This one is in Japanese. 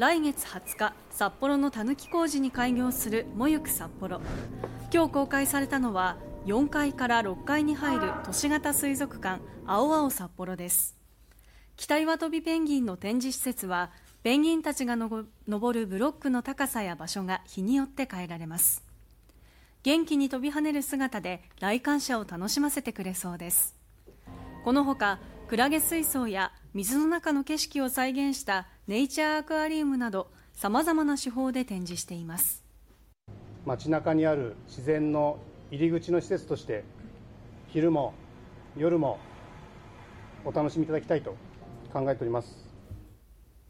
来月20日札幌のたぬき工事に開業するもゆく札幌。今日公開されたのは4階から6階に入る都市型水族館青々札幌です。北岩飛びペンギンの展示施設はペンギンたちが登るブロックの高さや場所が日によって変えられます。元気に飛び跳ねる姿で来館者を楽しませてくれそうです。このほかクラゲ水槽や水の中の景色を再現したネイチャーアクアリウムなどさまざまな手法で展示しています。街中にある自然の入り口の施設として昼も夜もお楽しみいただきたいと考えております。